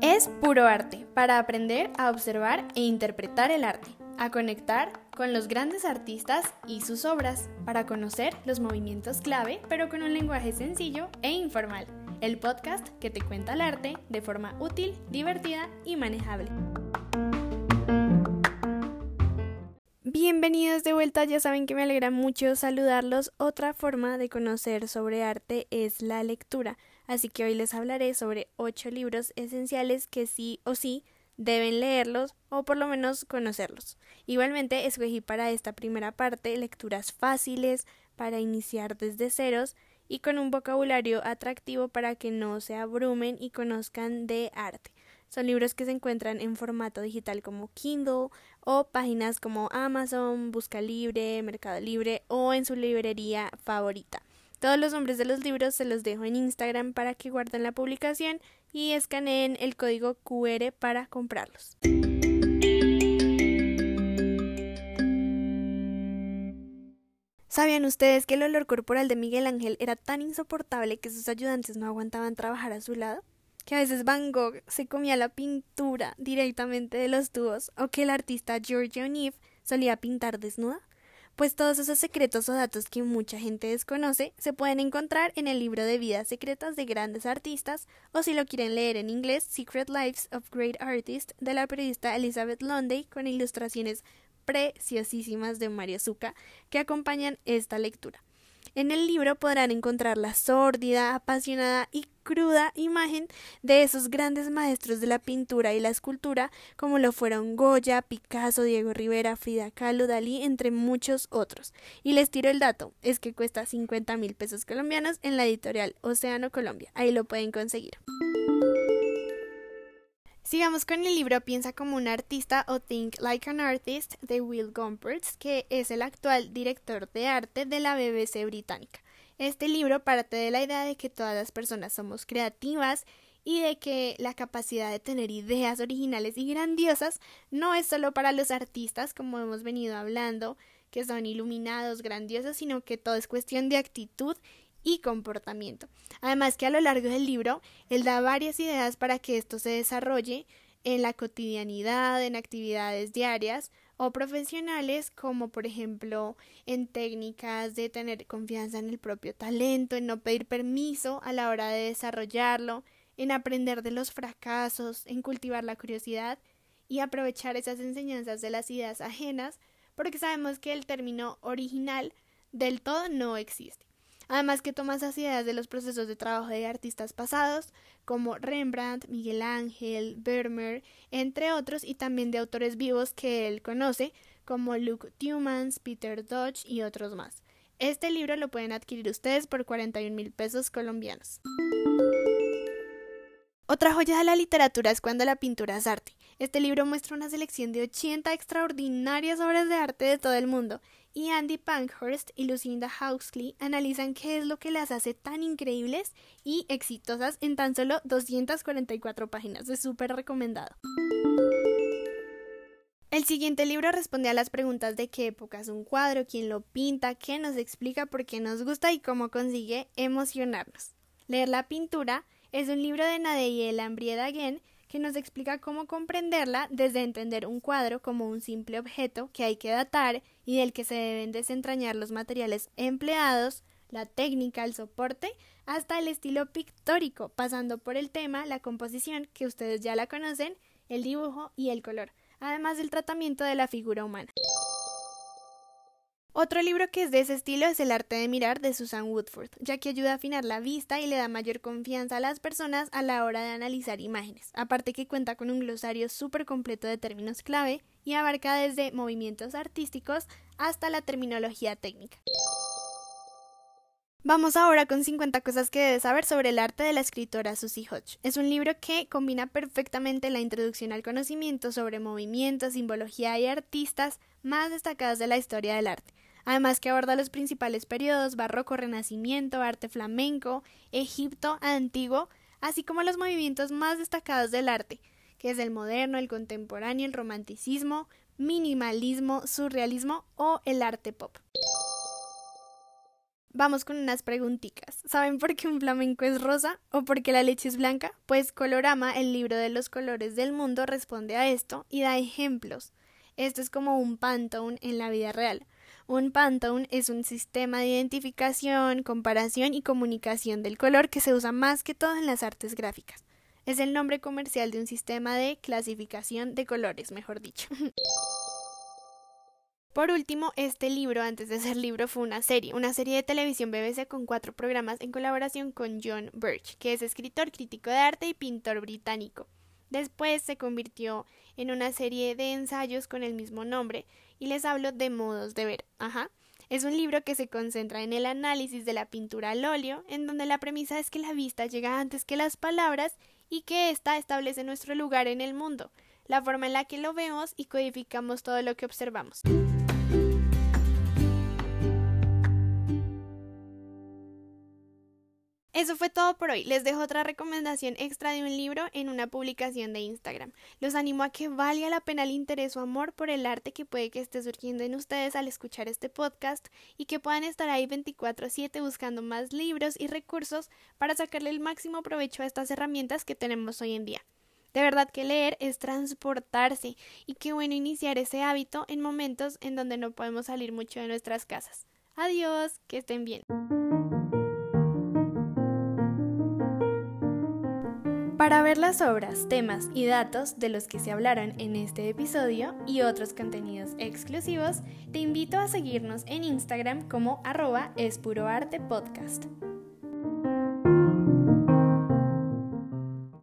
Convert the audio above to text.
Es puro arte para aprender a observar e interpretar el arte, a conectar con los grandes artistas y sus obras, para conocer los movimientos clave, pero con un lenguaje sencillo e informal. El podcast que te cuenta el arte de forma útil, divertida y manejable. Bienvenidos de vuelta, ya saben que me alegra mucho saludarlos. Otra forma de conocer sobre arte es la lectura, así que hoy les hablaré sobre ocho libros esenciales que sí o sí deben leerlos o por lo menos conocerlos. Igualmente escogí para esta primera parte lecturas fáciles para iniciar desde ceros y con un vocabulario atractivo para que no se abrumen y conozcan de arte. Son libros que se encuentran en formato digital como Kindle o páginas como Amazon, Busca Libre, Mercado Libre o en su librería favorita. Todos los nombres de los libros se los dejo en Instagram para que guarden la publicación y escaneen el código QR para comprarlos. ¿Sabían ustedes que el olor corporal de Miguel Ángel era tan insoportable que sus ayudantes no aguantaban trabajar a su lado? Que a veces Van Gogh se comía la pintura directamente de los tubos o que el artista George O'Neill solía pintar desnuda? Pues todos esos secretos o datos que mucha gente desconoce se pueden encontrar en el libro de vidas secretas de grandes artistas o si lo quieren leer en inglés Secret Lives of Great Artists de la periodista Elizabeth Lunday con ilustraciones preciosísimas de Mario Zucca que acompañan esta lectura. En el libro podrán encontrar la sórdida, apasionada y cruda imagen de esos grandes maestros de la pintura y la escultura, como lo fueron Goya, Picasso, Diego Rivera, Frida Kahlo, Dalí, entre muchos otros. Y les tiro el dato, es que cuesta 50 mil pesos colombianos en la editorial Océano Colombia. Ahí lo pueden conseguir. Sigamos con el libro Piensa como un artista o Think Like an Artist de Will Gompertz, que es el actual director de arte de la BBC británica. Este libro parte de la idea de que todas las personas somos creativas y de que la capacidad de tener ideas originales y grandiosas no es solo para los artistas, como hemos venido hablando, que son iluminados, grandiosos, sino que todo es cuestión de actitud y comportamiento. Además que a lo largo del libro, él da varias ideas para que esto se desarrolle en la cotidianidad, en actividades diarias o profesionales, como por ejemplo en técnicas de tener confianza en el propio talento, en no pedir permiso a la hora de desarrollarlo, en aprender de los fracasos, en cultivar la curiosidad y aprovechar esas enseñanzas de las ideas ajenas, porque sabemos que el término original del todo no existe. Además que toma esas ideas de los procesos de trabajo de artistas pasados, como Rembrandt, Miguel Ángel, Vermeer, entre otros, y también de autores vivos que él conoce, como Luke Tumans, Peter Dodge y otros más. Este libro lo pueden adquirir ustedes por 41 mil pesos colombianos. Otra joya de la literatura es cuando la pintura es arte. Este libro muestra una selección de 80 extraordinarias obras de arte de todo el mundo y Andy Pankhurst y Lucinda Hausley analizan qué es lo que las hace tan increíbles y exitosas en tan solo 244 páginas. Es súper recomendado. El siguiente libro responde a las preguntas de qué época es un cuadro, quién lo pinta, qué nos explica por qué nos gusta y cómo consigue emocionarnos. Leer la pintura es un libro de Nadeye Lambrier que nos explica cómo comprenderla desde entender un cuadro como un simple objeto que hay que datar y del que se deben desentrañar los materiales empleados, la técnica, el soporte, hasta el estilo pictórico, pasando por el tema, la composición, que ustedes ya la conocen, el dibujo y el color, además del tratamiento de la figura humana. Otro libro que es de ese estilo es El arte de mirar de Susan Woodford, ya que ayuda a afinar la vista y le da mayor confianza a las personas a la hora de analizar imágenes, aparte que cuenta con un glosario súper completo de términos clave y abarca desde movimientos artísticos hasta la terminología técnica. Vamos ahora con 50 cosas que debes saber sobre el arte de la escritora Susie Hodge. Es un libro que combina perfectamente la introducción al conocimiento sobre movimientos, simbología y artistas más destacados de la historia del arte además que aborda los principales periodos barroco, renacimiento, arte flamenco, Egipto antiguo, así como los movimientos más destacados del arte, que es el moderno, el contemporáneo, el romanticismo, minimalismo, surrealismo o el arte pop. Vamos con unas preguntitas. ¿Saben por qué un flamenco es rosa o por qué la leche es blanca? Pues Colorama, el libro de los colores del mundo, responde a esto y da ejemplos. Esto es como un Pantone en la vida real. Un Pantone es un sistema de identificación, comparación y comunicación del color que se usa más que todo en las artes gráficas. Es el nombre comercial de un sistema de clasificación de colores, mejor dicho. Por último, este libro, antes de ser libro, fue una serie, una serie de televisión BBC con cuatro programas en colaboración con John Birch, que es escritor, crítico de arte y pintor británico. Después se convirtió en una serie de ensayos con el mismo nombre, y les hablo de modos de ver. Ajá. Es un libro que se concentra en el análisis de la pintura al óleo, en donde la premisa es que la vista llega antes que las palabras y que ésta establece nuestro lugar en el mundo, la forma en la que lo vemos y codificamos todo lo que observamos. Eso fue todo por hoy. Les dejo otra recomendación extra de un libro en una publicación de Instagram. Los animo a que valga la pena el interés o amor por el arte que puede que esté surgiendo en ustedes al escuchar este podcast y que puedan estar ahí 24/7 buscando más libros y recursos para sacarle el máximo provecho a estas herramientas que tenemos hoy en día. De verdad que leer es transportarse y qué bueno iniciar ese hábito en momentos en donde no podemos salir mucho de nuestras casas. Adiós, que estén bien. Para ver las obras, temas y datos de los que se hablaron en este episodio y otros contenidos exclusivos, te invito a seguirnos en Instagram como arroba espuroartepodcast.